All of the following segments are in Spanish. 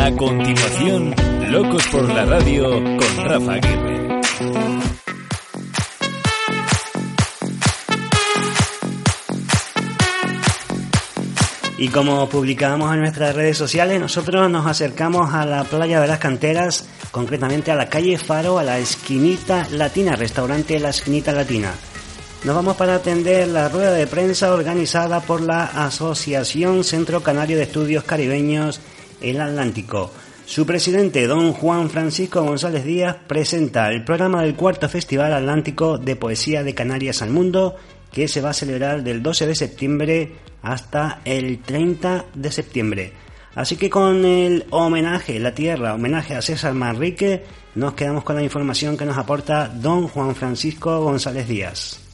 A continuación, Locos por la Radio con Rafa Aguirre. Y como publicamos en nuestras redes sociales, nosotros nos acercamos a la playa de las canteras, concretamente a la calle Faro, a la esquinita latina, restaurante La Esquinita Latina. Nos vamos para atender la rueda de prensa organizada por la Asociación Centro Canario de Estudios Caribeños El Atlántico. Su presidente, don Juan Francisco González Díaz, presenta el programa del cuarto Festival Atlántico de Poesía de Canarias al Mundo, que se va a celebrar del 12 de septiembre hasta el 30 de septiembre. Así que con el homenaje, la tierra, homenaje a César Manrique, nos quedamos con la información que nos aporta don Juan Francisco González Díaz.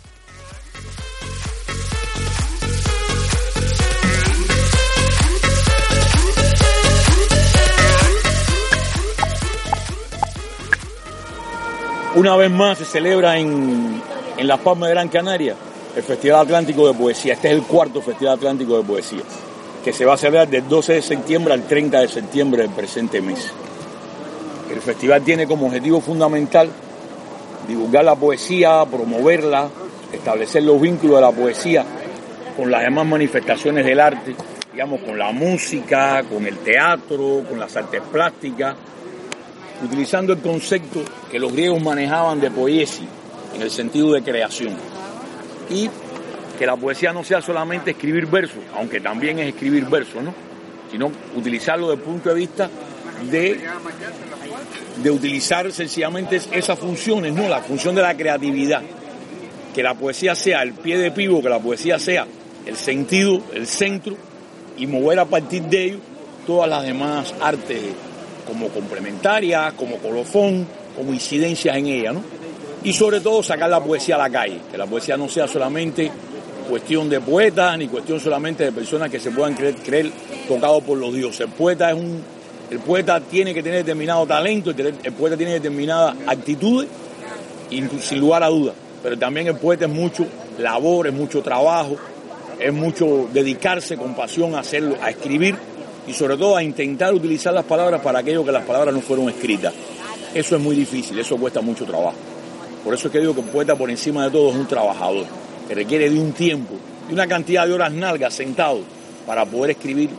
Una vez más se celebra en, en Las Palmas de Gran Canaria el Festival Atlántico de Poesía. Este es el cuarto Festival Atlántico de Poesía, que se va a celebrar del 12 de septiembre al 30 de septiembre del presente mes. El festival tiene como objetivo fundamental divulgar la poesía, promoverla, establecer los vínculos de la poesía con las demás manifestaciones del arte, digamos, con la música, con el teatro, con las artes plásticas, utilizando el concepto que los griegos manejaban de poesía, en el sentido de creación. Y que la poesía no sea solamente escribir versos, aunque también es escribir versos, ¿no? Sino utilizarlo desde el punto de vista de, de utilizar sencillamente esas funciones, ¿no? La función de la creatividad. Que la poesía sea el pie de pivo, que la poesía sea el sentido, el centro, y mover a partir de ello todas las demás artes como complementarias, como colofón, como incidencias en ella, ¿no? Y sobre todo sacar la poesía a la calle, que la poesía no sea solamente cuestión de poetas, ni cuestión solamente de personas que se puedan creer, creer tocados por los dioses. El poeta es un, el poeta tiene que tener determinado talento, el, poeta tiene determinadas actitudes, sin lugar a dudas. Pero también el poeta es mucho labor, es mucho trabajo, es mucho dedicarse con pasión a hacerlo, a escribir y sobre todo a intentar utilizar las palabras para aquello que las palabras no fueron escritas. Eso es muy difícil, eso cuesta mucho trabajo. Por eso es que digo que un poeta por encima de todo es un trabajador, que requiere de un tiempo, de una cantidad de horas nalgas sentado para poder escribir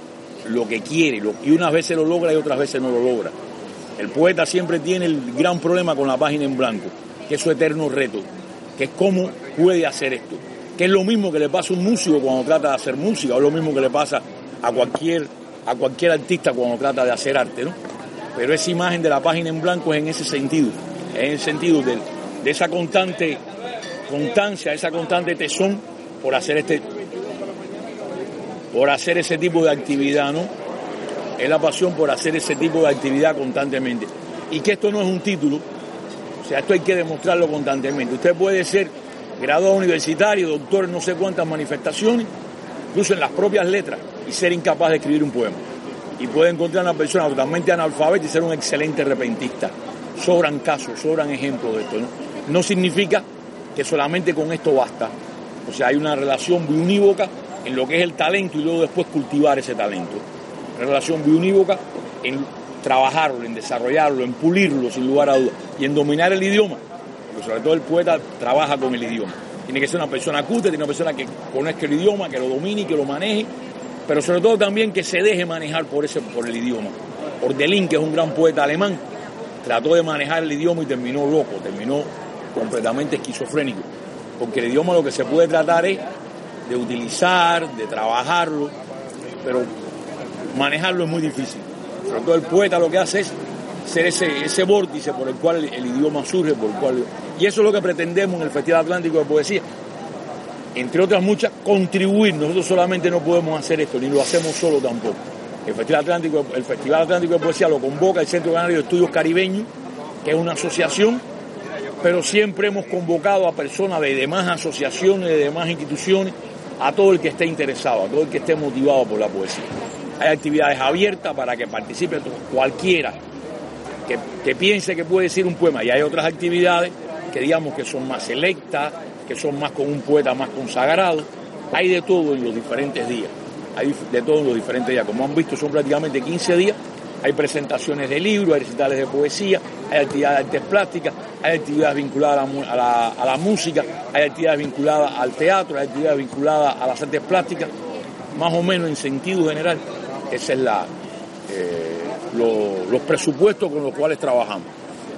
lo que quiere, y unas veces lo logra y otras veces no lo logra. El poeta siempre tiene el gran problema con la página en blanco, que es su eterno reto, que es cómo puede hacer esto, que es lo mismo que le pasa a un músico cuando trata de hacer música, o lo mismo que le pasa a cualquier a cualquier artista cuando trata de hacer arte, ¿no? Pero esa imagen de la página en blanco es en ese sentido, es en el sentido de, esa constante constancia, esa constante tesón por hacer este, por hacer ese tipo de actividad, ¿no? Es la pasión por hacer ese tipo de actividad constantemente. Y que esto no es un título, o sea, esto hay que demostrarlo constantemente. Usted puede ser graduado universitario, doctor no sé cuántas manifestaciones, incluso en las propias letras, y ser incapaz de escribir un poema. Y puede encontrar a una persona totalmente analfabeta y ser un excelente repentista. Sobran casos, sobran ejemplos de esto. ¿no? significa que solamente con esto basta. O sea, hay una relación biunívoca en lo que es el talento y luego después cultivar ese talento. Una relación biunívoca en trabajarlo, en desarrollarlo, en pulirlo, sin lugar a dudas, y en dominar el idioma. Porque sobre todo el poeta trabaja con el idioma. Tiene que ser una persona culta, tiene una persona que conozca el idioma, que lo domine y que lo maneje, pero sobre todo también que se deje manejar por, ese, por el idioma. Ordelín, que es un gran poeta alemán, trató de manejar el idioma y terminó loco, terminó completamente esquizofrénico, porque el idioma lo que se puede tratar es de utilizar, de trabajarlo, pero manejarlo es muy difícil. Sobre todo el poeta lo que hace es ser ese, vórtice por el cual el, el, idioma surge, por el cual... Y eso es lo que pretendemos en el Festival Atlántico de Poesía. Entre otras muchas, contribuir. Nosotros solamente no podemos hacer esto, ni lo hacemos solo tampoco. El Festival Atlántico, el Festival Atlántico de Poesía lo convoca el Centro Canario de Estudios Caribeños, que es una asociación, pero siempre hemos convocado a personas de demás asociaciones, de demás instituciones, a todo el que esté interesado, a todo el que esté motivado por la poesía. Hay actividades abiertas para que participe cualquiera que, piense que puede decir un poema y hay otras actividades que digamos que son más selectas, que son más con un poeta más consagrado. Hay de todo en los diferentes días, hay de todo en los diferentes días. Como han visto, son prácticamente 15 días. Hay presentaciones de libros, hay recitales de poesía, hay actividades de artes plásticas, hay actividades vinculadas a la, a la- a la música, hay actividades vinculadas al teatro, hay actividades vinculadas a las artes plásticas, más o menos en sentido general. Esa es la, eh, lo- los presupuestos con los cuales trabajamos.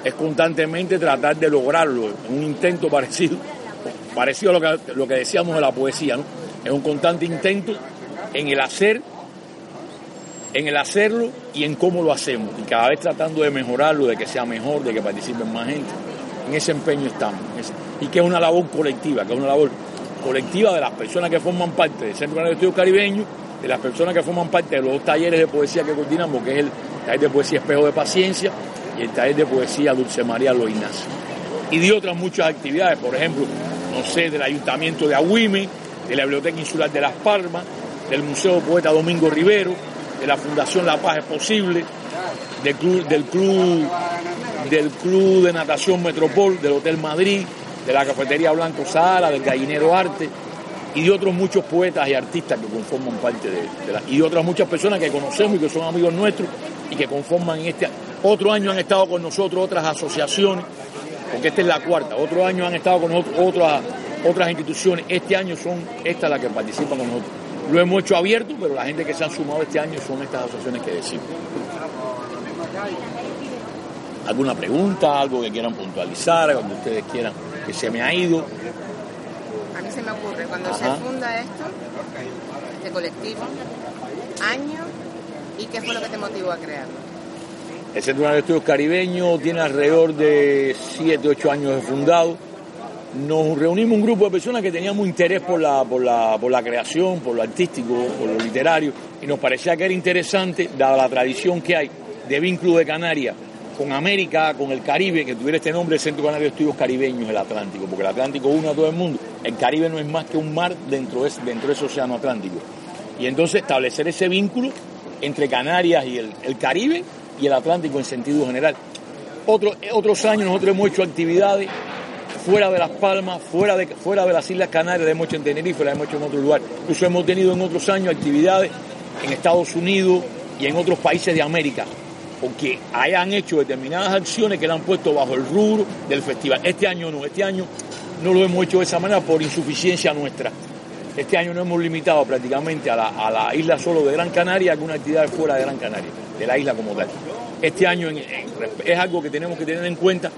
Es constantemente tratar de lograrlo, un intento parecido, parecido a lo que, lo que decíamos de la poesía, ¿no? Es un constante intento en el hacer, en el hacerlo y en cómo lo hacemos. Y cada vez tratando de mejorarlo, de que sea mejor, de que participen más gente. En ese empeño estamos. y que es una labor colectiva, que es una labor colectiva de las personas que forman parte del Centro de Estudios Caribeños, de las personas que forman parte de los talleres de poesía que coordinamos, que es el taller de poesía Espejo de Paciencia y el taller de poesía Dulce María Lo Ignacio. Y de otras muchas actividades, por ejemplo, no sé, del Ayuntamiento de Agüime, de la Biblioteca Insular de Las Palmas, del Museo Poeta Domingo Rivero, de la Fundación La Paz es Posible, del club, del club, del club de natación Metropol, del Hotel Madrid, de la Cafetería Blanco Sahara, del Gallinero Arte y de otros muchos poetas y artistas que conforman parte de, de la, y de otras muchas personas que conocemos y que son amigos nuestros y que conforman este otro año han estado con nosotros otras asociaciones porque esta es la cuarta otro año han estado con nosotros otras otras instituciones este año son estas las que participan con nosotros. Lo hemos hecho abierto pero la gente que se han sumado este año son estas asociaciones que decimos. Alguna pregunta algo que quieran puntualizar algo que ustedes quieran que se me ha ido A mí se me ocurre, cuando Ajá. se funda esto, este colectivo, año y qué fue lo que te motivó a crearlo. El Centro de Estudios Caribeños tiene alrededor de 7, 8 años de fundado. Nos reunimos un grupo de personas que teníamos interés por la, por, la, por la creación, por lo artístico, por lo literario, y nos parecía que era interesante, dada la tradición que hay de vínculo de Canarias con América, con el Caribe, que tuviera este nombre, el Centro Canario de Estudios Caribeños, el Atlántico, porque el Atlántico une a todo el mundo. El Caribe no es más que un mar dentro de, dentro de ese océano Atlántico. Y entonces establecer ese vínculo entre Canarias y el, Caribe y el Atlántico en sentido general. Otro- otros años nosotros hemos hecho actividades fuera de Las Palmas, fuera de, fuera de las Islas Canarias, la hemos hecho en Tenerife, la hemos hecho en otro lugar. Incluso hemos tenido en otros años actividades en Estados Unidos y en otros países de América, porque hayan hecho determinadas acciones que la han puesto bajo el rubro del festival. Este año no, este año no lo hemos hecho de esa manera por insuficiencia nuestra. Este año no hemos limitado prácticamente a la, a la isla solo de Gran Canaria, alguna actividad fuera de Gran Canaria, de la isla como tal. Este año es algo que tenemos que tener en cuenta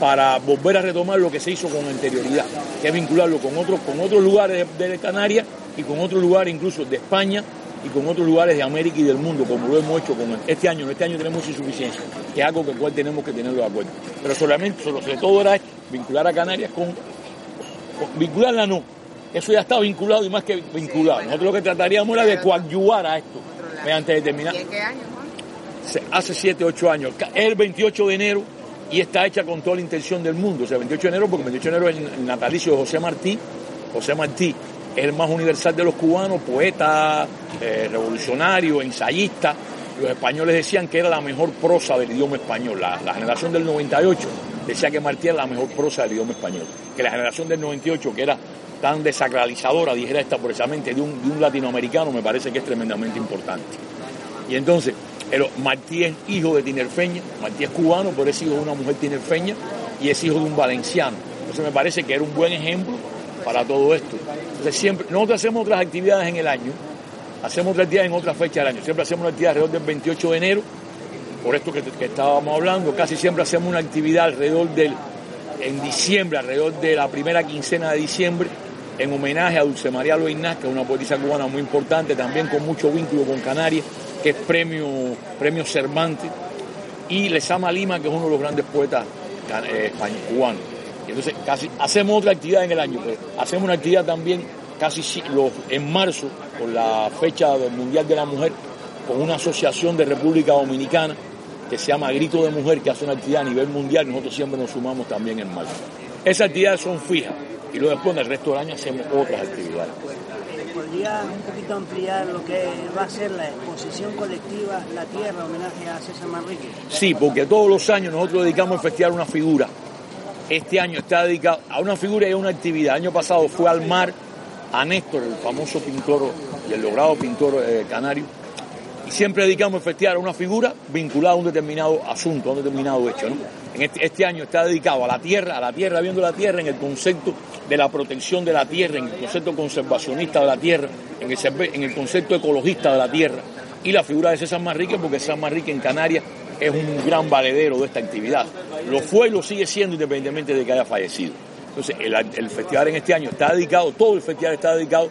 para volver a retomar lo que se hizo con anterioridad, que es vincularlo con otros, con otros lugares de, Canarias y con otros lugares incluso de España y con otros lugares de América y del mundo, como lo hemos hecho con este año. Este año tenemos insuficiencia, que es algo con el cual tenemos que tenerlo de acuerdo. Pero solamente, sobre todo era vincular a Canarias con- vincularla no, eso ya está vinculado y más que vinculado. Nosotros lo que trataríamos era de coadyuvar a esto mediante determinadas ¿Y en qué año, Juan? hace 7, 8 años. Es el 28 de enero y está hecha con toda la intención del mundo. O sea, el 28 de enero, porque el 28 de enero es el natalicio de José Martí. José Martí es el más universal de los cubanos, poeta, eh, revolucionario, ensayista. Los españoles decían que era la mejor prosa del idioma español. La, la generación del 98 decía que Martí era la mejor prosa del idioma español. Que la generación del 98, que era tan desacralizadora, dijera esta precisamente, de un, de un latinoamericano, me parece que es tremendamente importante. Y entonces, Martí es hijo de tinerfeña, Martí es cubano, pero es hijo de una mujer tinerfeña y es hijo de un valenciano. Entonces me parece que era un buen ejemplo para todo esto. Entonces siempre, nosotros hacemos otras actividades en el año, hacemos otras actividades en otras fechas del año. Siempre hacemos una actividad alrededor del 28 de enero, por esto que estábamos hablando, casi siempre hacemos una actividad alrededor del, en diciembre, alrededor de la primera quincena de diciembre, en homenaje a Dulce María que es una poetisa cubana muy importante, también con mucho vínculo con Canarias, que es premio, premio Cervantes, y Lezama Lima, que es uno de los grandes poetas eh, cubanos. Entonces casi hacemos otra actividad en el año, pero hacemos una actividad también casi si- los- en marzo, por la fecha del Mundial de la Mujer, con una asociación de República Dominicana, que se llama Grito de Mujer, que hace una actividad a nivel mundial, nosotros siempre nos sumamos también en marzo. Esas actividades son fijas y luego después en el resto del año hacemos otras actividades. ¿Podría un poquito ampliar lo que va a ser la exposición colectiva La Tierra, homenaje a César Manrique? Sí, porque todos los años nosotros dedicamos al festival una figura. Este año está dedicado a una figura y a una actividad. El año pasado fue al mar a Néstor, el famoso pintor y el logrado pintor eh, canario. Siempre dedicamos el festival a una figura vinculada a un determinado asunto, a un determinado hecho. En este, este año está dedicado a la tierra, a la tierra, viendo la tierra en el concepto de la protección de la tierra, en el concepto conservacionista de la tierra, en el, concepto ecologista de la tierra. Y la figura de César Manrique, porque César Manrique en Canarias es un gran valedero de esta actividad. Lo fue y lo sigue siendo independientemente de que haya fallecido. Entonces, el, festival en este año está dedicado, todo el festival está dedicado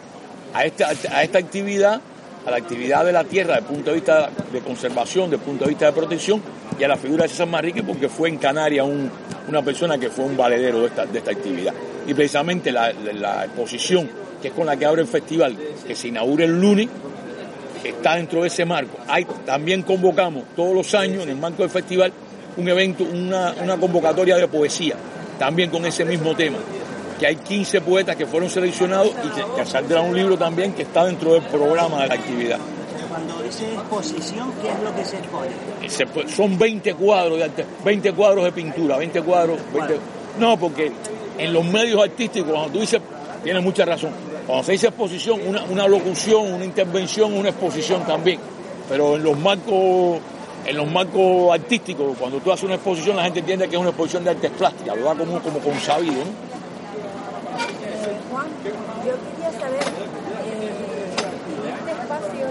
a esta actividad, a la actividad de la tierra desde el punto de vista de conservación, desde el punto de vista de protección, y a la figura de César Manrique porque fue en Canarias un- una persona que fue un valedero de esta, de esta actividad. Y precisamente la, la- la exposición, que es con la que abre el festival, que se inaugura el lunes, está dentro de ese marco. Hay, también convocamos todos los años, en el marco del festival, un evento, una, una convocatoria de poesía, también con ese mismo tema, que hay 15 poetas que fueron seleccionados y que, que saldrá un libro también que está dentro del programa de la actividad. Cuando dice exposición, ¿qué es lo que se expone? Son 20 cuadros de arte, 20 cuadros de pintura, 20 cuadros, 20 no, porque en los medios artísticos, cuando tú dices, tienes mucha razón, cuando se dice exposición, una, una locución, una intervención, una exposición también, pero en los marcos, en los marcos artísticos, cuando tú haces una exposición, la gente entiende que es una exposición de artes plásticas, lo da como, como consabido, ¿no? Yo quería saber, eh, este espacio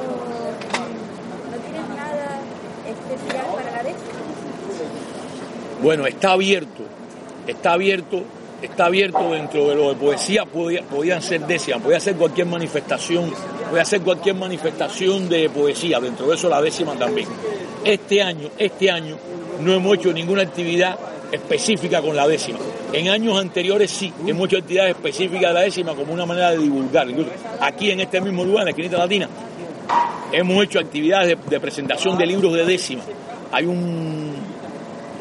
no tienes nada especial para la vez. Bueno, está abierto, está abierto, está abierto dentro de lo de poesía, podía- podían ser décimas, podía ser cualquier manifestación, podía ser cualquier manifestación de poesía, dentro de eso la décima también. Este año, este año, no hemos hecho ninguna actividad específica con la décima. En años anteriores sí, hemos hecho actividades específicas de la décima como una manera de divulgar. Incluso aquí en este mismo lugar, en la esquinita latina, hemos hecho actividades de, presentación de libros de décima. Hay un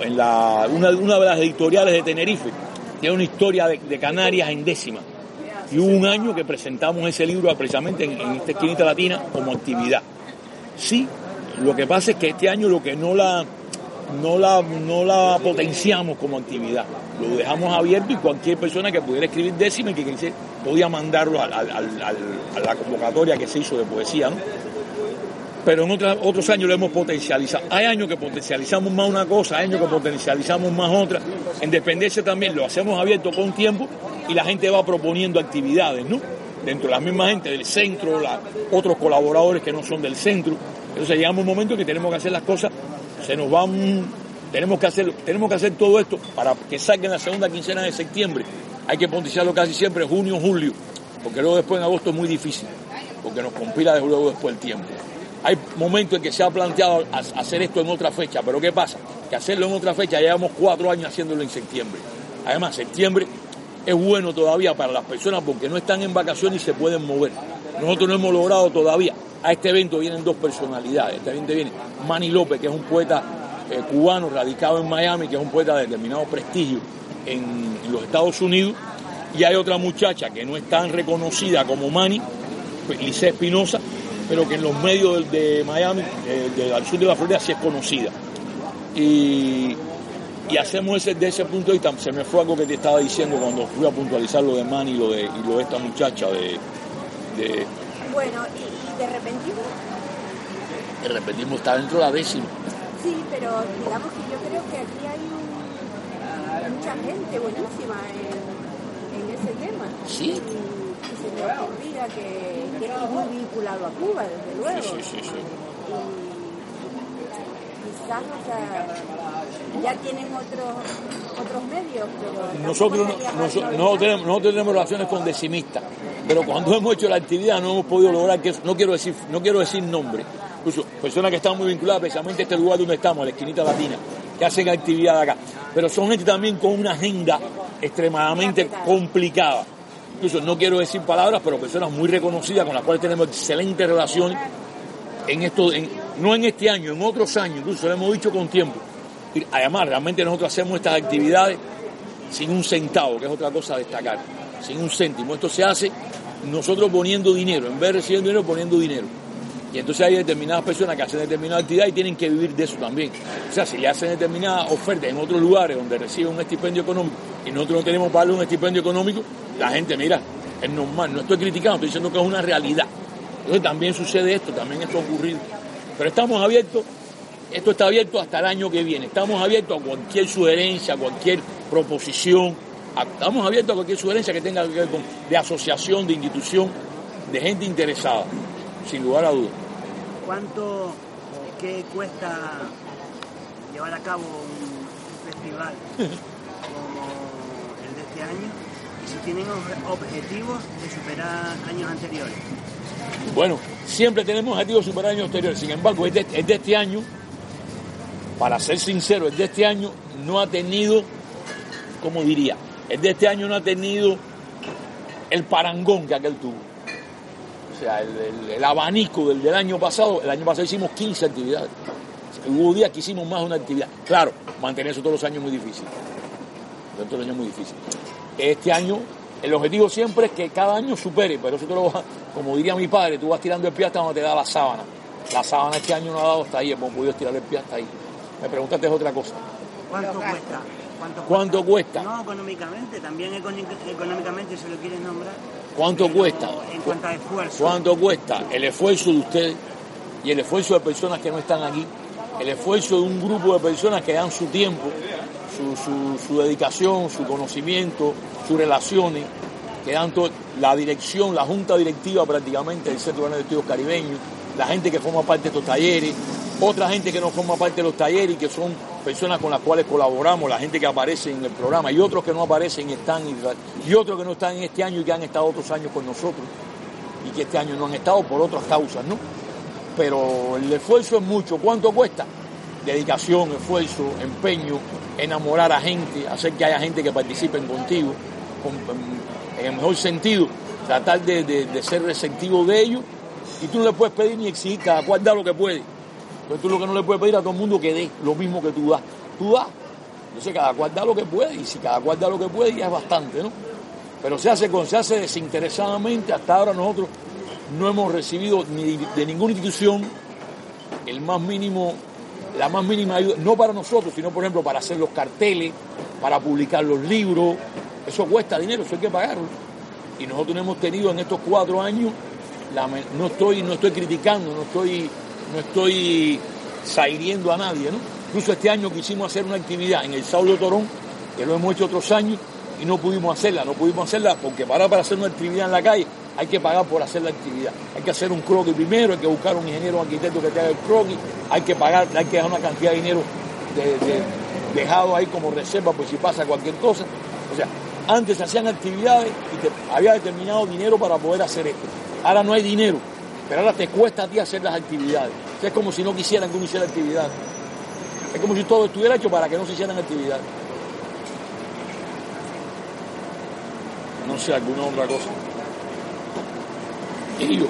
en la, una, una de las editoriales de Tenerife, tiene una historia de, de Canarias en décima. Y hubo un año que presentamos ese libro precisamente en, en esta esquinita latina como actividad. Sí, lo que pasa es que este año lo que no la, no la, no la potenciamos como actividad. Lo dejamos abierto y cualquier persona que pudiera escribir décima y que quisiera, podía mandarlo a la convocatoria que se hizo de poesía. ¿no? pero en otros años lo hemos potencializado. Hay años que potencializamos más una cosa, hay años que potencializamos más otra. En dependencia también lo hacemos abierto con tiempo y la gente va proponiendo actividades, ¿no? Dentro de la misma gente del centro, otros colaboradores que no son del centro. Entonces llegamos a un momento que tenemos que hacer las cosas, se nos van, tenemos que hacer, tenemos que hacer todo esto para que salga en la segunda quincena de septiembre. Hay que potenciarlo casi siempre junio, julio, porque luego después en agosto es muy difícil, porque nos compila luego después el tiempo. Hay momentos en que se ha planteado ha- hacer esto en otra fecha, pero ¿qué pasa? Que hacerlo en otra fecha, llevamos cuatro años haciéndolo en septiembre. Además, septiembre es bueno todavía para las personas porque no están en vacaciones y se pueden mover. Nosotros no hemos logrado todavía. A este evento vienen dos personalidades. Este evento viene Manny López, que es un poeta eh, cubano radicado en Miami, que es un poeta de determinado prestigio en, los Estados Unidos. Y hay otra muchacha que no es tan reconocida como Manny, pues, Lice Espinosa, pero que en los medios de, Miami, eh, de- al sur de la Florida, sí es conocida. Y, hacemos ese, de ese punto de vista, se me fue algo que te estaba diciendo cuando fui a puntualizar lo de Manny y lo de, esta muchacha de, de, Bueno, y de repentismo, que repetimos, está dentro de la décima. sí, pero digamos que yo creo que aquí hay un- mucha gente buenísima en, en ese tema. Sí. Y, se me ocurría que, que es muy vinculado a Cuba, desde luego. Sí, sí, sí, sí. Y quizás, o sea, ya tienen otros otros medios, pero Nosotros, no, no tenemos, nosotros tenemos relaciones con decimistas, pero cuando hemos hecho la actividad no hemos podido lograr que, no quiero decir, no quiero decir nombre, incluso personas que están muy vinculadas precisamente a este lugar donde estamos, a la esquinita latina, que hacen actividad acá, pero son gente también con una agenda extremadamente complicada. Incluso no quiero decir palabras, pero personas muy reconocidas con las cuales tenemos excelentes relaciones en esto, en- no en este año, en otros años, incluso lo hemos dicho con tiempo. Además, realmente nosotros hacemos estas actividades sin un centavo, que es otra cosa a destacar, sin un céntimo. Esto se hace nosotros poniendo dinero, en vez de recibir dinero, poniendo dinero. Y entonces hay determinadas personas que hacen determinada actividad y tienen que vivir de eso también. O sea, si le hacen determinadas ofertas en otros lugares donde reciben un estipendio económico y nosotros no tenemos para darle un estipendio económico, la gente, mira, es normal, no estoy criticando, estoy diciendo que es una realidad. Entonces también sucede esto, también esto ha ocurrido. Pero estamos abiertos, esto está abierto hasta el año que viene. Estamos abiertos a cualquier sugerencia, a cualquier proposición. a- estamos abiertos a cualquier sugerencia que tenga que ver con de asociación, de institución, de gente interesada, sin lugar a dudas. ¿Cuánto, qué cuesta llevar a cabo un festival como el de este año? Y si tienen ob- objetivos de superar años anteriores. Bueno, siempre tenemos objetivos de superar años anteriores. Sin embargo, el de, el de este año, para ser sincero, el de este año no ha tenido, ¿cómo diría? El de este año no ha tenido el parangón que aquel tuvo. O sea, el, abanico del, del año pasado, el año pasado hicimos 15 actividades. Hubo días que hicimos más de una actividad. Claro, mantener eso todos los años es muy difícil. Todos los años es muy difícil. Este año, el objetivo siempre es que cada año supere, pero eso te lo vas, como diría mi padre, tú vas tirando el pie hasta donde te da la sábana. La sábana este año no ha dado hasta ahí, hemos podido tirar el pie ahí. Me preguntaste es otra cosa. ¿Cuánto cuesta? ¿Cuánto, ¿Cuánto cuesta? No económicamente, también económic- económicamente se lo quieres nombrar. ¿Cuánto Pero cuesta? En cuanto a esfuerzo. ¿Cuánto cuesta el esfuerzo de ustedes y el esfuerzo de personas que no están aquí? El esfuerzo de un grupo de personas que dan su tiempo, su, su- su dedicación, su conocimiento, sus relaciones, que dan todo- la dirección, la junta directiva prácticamente del Centro de Estudios Caribeños, la gente que forma parte de estos talleres, otra gente que no forma parte de los talleres y que son personas con las cuales colaboramos, la gente que aparece en el programa y otros que no aparecen y están y, otros que no están en este año y que han estado otros años con nosotros y que este año no han estado por otras causas, ¿no? Pero el esfuerzo es mucho. ¿Cuánto cuesta? Dedicación, esfuerzo, empeño, enamorar a gente, hacer que haya gente que participe contigo, con- en el mejor sentido, tratar de, de- de ser receptivo de ellos. Y tú no le puedes pedir ni exigir, cada cual da lo que puede. Entonces tú lo que no le puedes pedir a todo el mundo que dé lo mismo que tú das. Tú das. Entonces cada cual da lo que puede y si cada cual da lo que puede ya es bastante, ¿no? Pero se hace, se hace desinteresadamente. Hasta ahora nosotros no hemos recibido ni de ninguna institución el más mínimo, la más mínima ayuda, no para nosotros, sino por ejemplo para hacer los carteles, para publicar los libros. Eso cuesta dinero, eso hay que pagarlo. Y nosotros no hemos tenido en estos cuatro años, no estoy, no estoy criticando, no estoy, no estoy sahiriendo a nadie, ¿no? Incluso este año quisimos hacer una actividad en el Saulo Torón, que lo hemos hecho otros años, y no pudimos hacerla, no pudimos hacerla porque para, para hacer una actividad en la calle hay que pagar por hacer la actividad. Hay que hacer un croquis primero, hay que buscar un ingeniero o arquitecto que te haga el croquis, hay que pagar, hay que dejar una cantidad de dinero de- de- dejado ahí como reserva por si pasa cualquier cosa. O sea, antes se hacían actividades y había determinado dinero para poder hacer esto. Ahora no hay dinero, pero ahora te cuesta a ti hacer las actividades. O sea, es como si no quisieran que uno hiciera actividades. Es como si todo estuviera hecho para que no se hicieran actividades. No sé, alguna otra cosa. Y yo,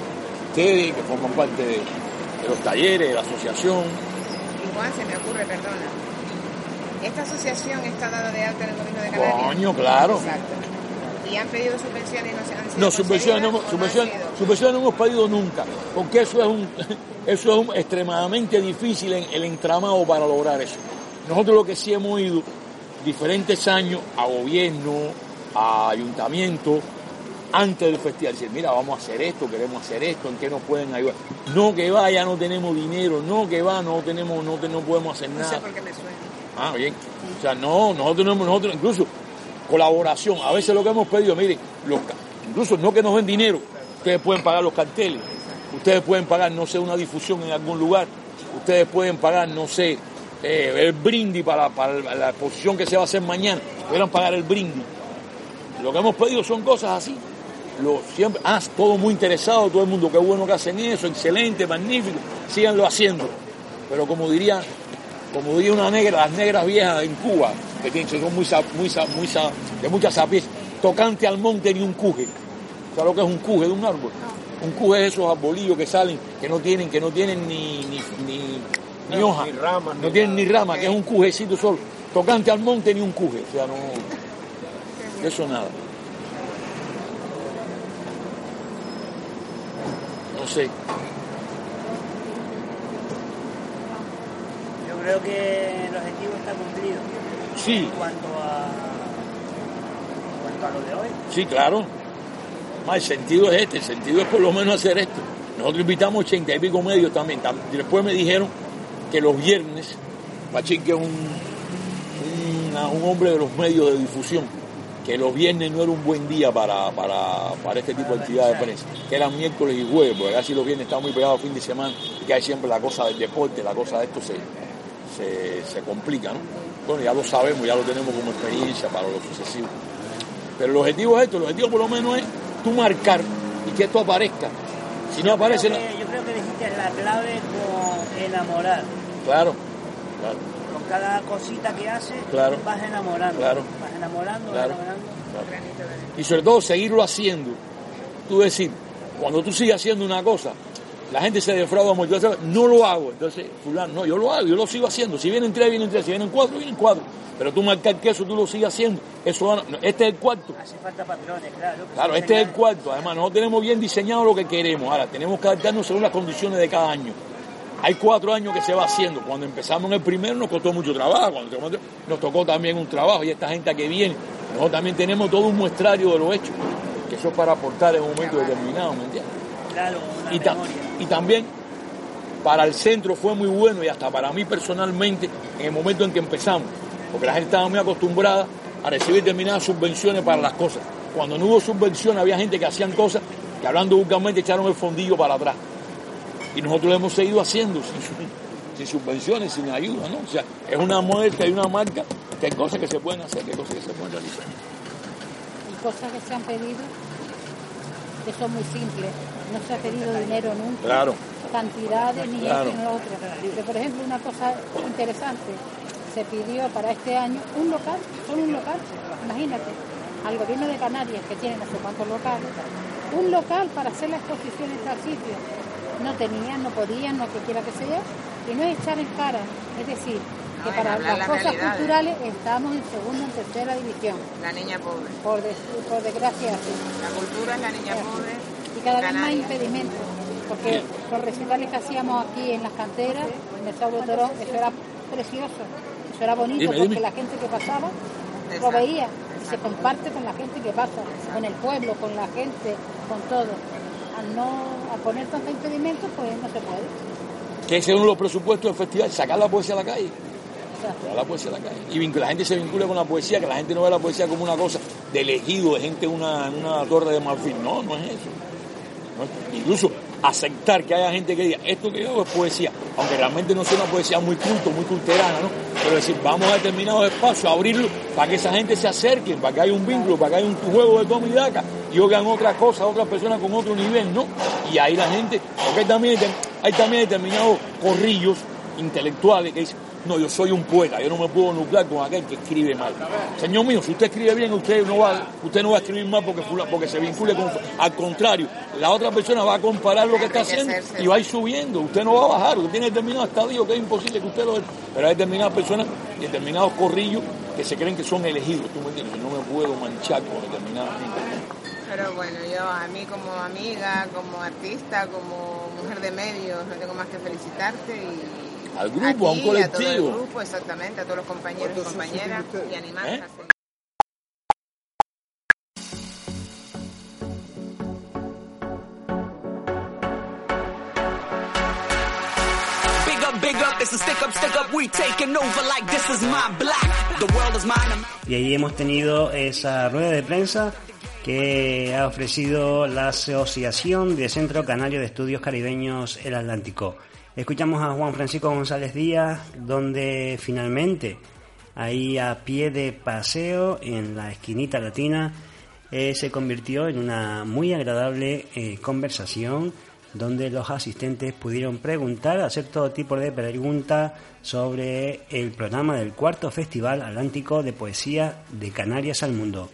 ustedes que forman parte de, de los talleres, de la asociación, Igual se me ocurre, perdona. Esta asociación está dada de alta en el gobierno de Canarias. coño, claro. Exacto. Y han pedido subvenciones y no se han sido No, subvenciones no, hemos- concedidas, ¿o no subvenciones, hemos pedido nunca, porque eso es un, eso es un- extremadamente difícil en el entramado para lograr eso. Nosotros lo que sí hemos ido diferentes años a gobierno, a ayuntamiento, antes del festival, decir, mira, vamos a hacer esto, queremos hacer esto, en qué nos pueden ayudar. No que vaya, no tenemos dinero, no que va, no tenemos, no, no podemos hacer No nada. sé por qué me suena. Ah, bien. O sea, no, nosotros no hemos- nosotros incluso colaboración. A veces lo que hemos pedido, mire, los, ca- incluso no que nos den dinero, ustedes pueden pagar los carteles, ustedes pueden pagar, no sé, una difusión en algún lugar, ustedes pueden pagar, no sé, eh, el brindis para, para la exposición que se va a hacer mañana, pudieran pagar el brindis. Lo que hemos pedido son cosas así. Lo, siempre, ah, todo muy interesado, todo el mundo, qué bueno que hacen eso, excelente, magnífico, síganlo haciendo. Pero como diría, como diría una negra, las negras viejas en Cuba, que tienen, que son muy, sa- muy, sa- muy sa- de mucha sapiencia, tocante al monte ni un cuje. ¿Sabes lo que es un cuje de un árbol? Un cuje es esos arbolillos que salen, que no tienen, que no tienen ni, ni, ni, ni hoja, ni ramas, no ni tienen nada. ni rama, que es un cujecito solo. Tocante al monte ni un cuje, o sea, no, eso nada. No sé, Yo creo que el objetivo está cumplido. Sí, En cuanto a, en cuanto a lo de hoy, Sí, claro. El sentido es este, el sentido es por lo menos hacer esto. Nosotros invitamos ochenta y pico medios también. Tam- Después me dijeron que los viernes, Pachín que es un, una- un hombre de los medios de difusión, que los viernes no era un buen día para, para, para este tipo de actividades de prensa, que eran miércoles y jueves, porque casi los viernes están muy pegados fin de semana y que hay siempre la cosa del deporte, la cosa de esto se, se, se complica, ¿no? Bueno, ya lo sabemos, ya lo tenemos como experiencia para lo sucesivo. Pero el objetivo es esto, el objetivo por lo menos es tú marcar y que esto aparezca. Si no aparece, creo que- yo creo que dijiste la clave con enamorar. claro, claro, Con cada cosita que haces, Claro. vas enamorando. Claro. Vas enamorando, Claro. vas enamorando. y sobre todo seguirlo haciendo. Tú decir, cuando tú sigues haciendo una cosa, la gente se defrauda mucho. Entonces, No lo hago, entonces, fulano, no, yo lo hago, yo lo sigo haciendo. Si vienen tres, vienen tres, si vienen cuatro, vienen cuatro. Pero tú marcar que eso tú lo sigues haciendo. Eso no, este es el cuarto. Hace falta patrones, claro. Claro, este es el cuarto. Además, nosotros tenemos bien diseñado lo que queremos. Ahora, tenemos que adaptarnos según las condiciones de cada año. Hay cuatro años que se va haciendo. Cuando empezamos en el primero nos costó mucho trabajo. Cuando nos tocó también un trabajo. Y esta gente que viene, nosotros también tenemos todo un muestrario de los hechos. Que eso es para aportar en un momento determinado, ¿me entiendes? Claro, una Y, ta- memoria. y también para el centro fue muy bueno y hasta para mí personalmente en el momento en que empezamos, porque la gente estaba muy acostumbrada a recibir determinadas subvenciones para las cosas. Cuando no hubo subvención había gente que hacían cosas que hablando vulgarmente echaron el fondillo para atrás. Y nosotros lo hemos seguido haciendo sin, su- sin subvenciones, sin ayuda, ¿no? O sea, es una muestra y una marca que hay cosas que se pueden hacer, que hay cosas que se pueden realizar. y cosas que se han pedido que son muy simples. No se ha pedido dinero nunca, Claro. cantidades ni Claro. esto ni lo otro. Pero, por ejemplo, una cosa interesante, se pidió para este año un local, solo un local, imagínate, al gobierno de Canarias, que tiene no sé cuántos locales, un local para hacer la exposición en tal sitio. No tenían, no podían, no que quiera que sea, y no es echar en cara, es decir, que No, para las cosas realidades. culturales estamos en segunda, en tercera división, La niña pobre. por, por desgracia así. La cultura es la niña pobre. Y cada vez más impedimentos, porque los recitales que hacíamos aquí en las canteras, en el Saulo Torón, eso era precioso, eso era bonito, Dime, porque dime. la gente que pasaba lo veía, y se comparte con la gente que pasa, con el pueblo, con la gente, con todo. Al no a poner tantos impedimentos, pues no se puede. Que ese es uno de los presupuestos del festival, sacar la poesía a la calle. Llevar la poesía a la calle. Y la gente se vincula con la poesía, que la gente no ve la poesía como una cosa de elegido, de gente en una, una torre de marfil. No, no es eso. Incluso aceptar que haya gente que diga, esto que yo hago es poesía, aunque realmente no sea una poesía muy culto, muy culterana, ¿no? Pero decir, vamos a determinados espacios a abrirlo para que esa gente se acerque, para que haya un vínculo, para que haya un juego de toma y oigan otras cosas, otras personas con otro nivel, ¿no? Y ahí la gente, porque también, hay también determinados corrillos intelectuales que dicen, no, yo soy un poeta, yo no me puedo nuclear con aquel que escribe mal. Señor mío, si usted escribe bien, usted no va, usted no va a escribir mal porque, se vincule con... Al contrario, la otra persona va a comparar lo que está haciendo y va a ir subiendo. Usted no va a bajar, usted tiene determinado estadio que es imposible que usted lo... Pero hay determinadas personas determinados corrillos que se creen que son elegidos, ¿tú me entiendes? Que no me puedo manchar con determinadas gente. Pero bueno, yo a mí como amiga, como artista, como mujer de medios, no tengo más que felicitarte y Al grupo, a un ti, todo el colectivo. grupo, exactamente, a todos los compañeros y compañeras y animarnos ¿Eh? a seguir. Big up, big up, it's a stick up, stick up. We taking over like this is my black. The world is mine. Y ahí hemos tenido esa rueda de prensa que ha ofrecido la Asociación de Centro Canario de Estudios Caribeños El Atlántico. Escuchamos a Juan Francisco González Díaz, donde finalmente, ahí a pie de paseo en la esquinita latina, eh, se convirtió en una muy agradable eh, conversación donde los asistentes pudieron preguntar, hacer todo tipo de preguntas sobre el programa del cuarto Festival Atlántico de Poesía de Canarias al Mundo.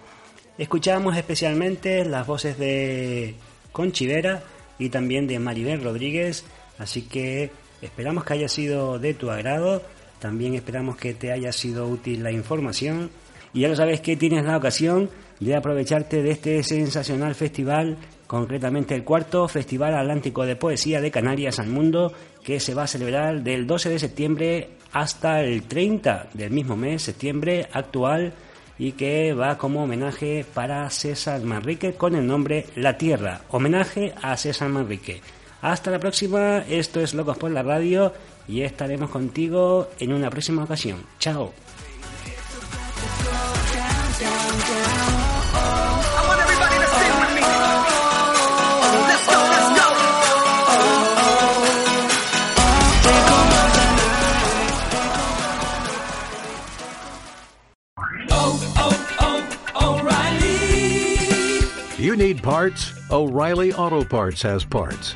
Escuchamos especialmente las voces de Conchivera, y también de Maribel Rodríguez. Así que esperamos que haya sido de tu agrado. También esperamos que te haya sido útil la información. Y ya lo sabes que tienes la ocasión de aprovecharte de este sensacional festival, concretamente el cuarto Festival Atlántico de Poesía de Canarias al Mundo, que se va a celebrar del 12 de septiembre hasta el 30 del mismo mes, septiembre actual, y que va como homenaje para César Manrique con el nombre La Tierra, homenaje a César Manrique. Hasta la próxima, esto es Locos por la Radio y estaremos contigo en una próxima ocasión. Chao. You need parts? O'Reilly Auto Parts has parts.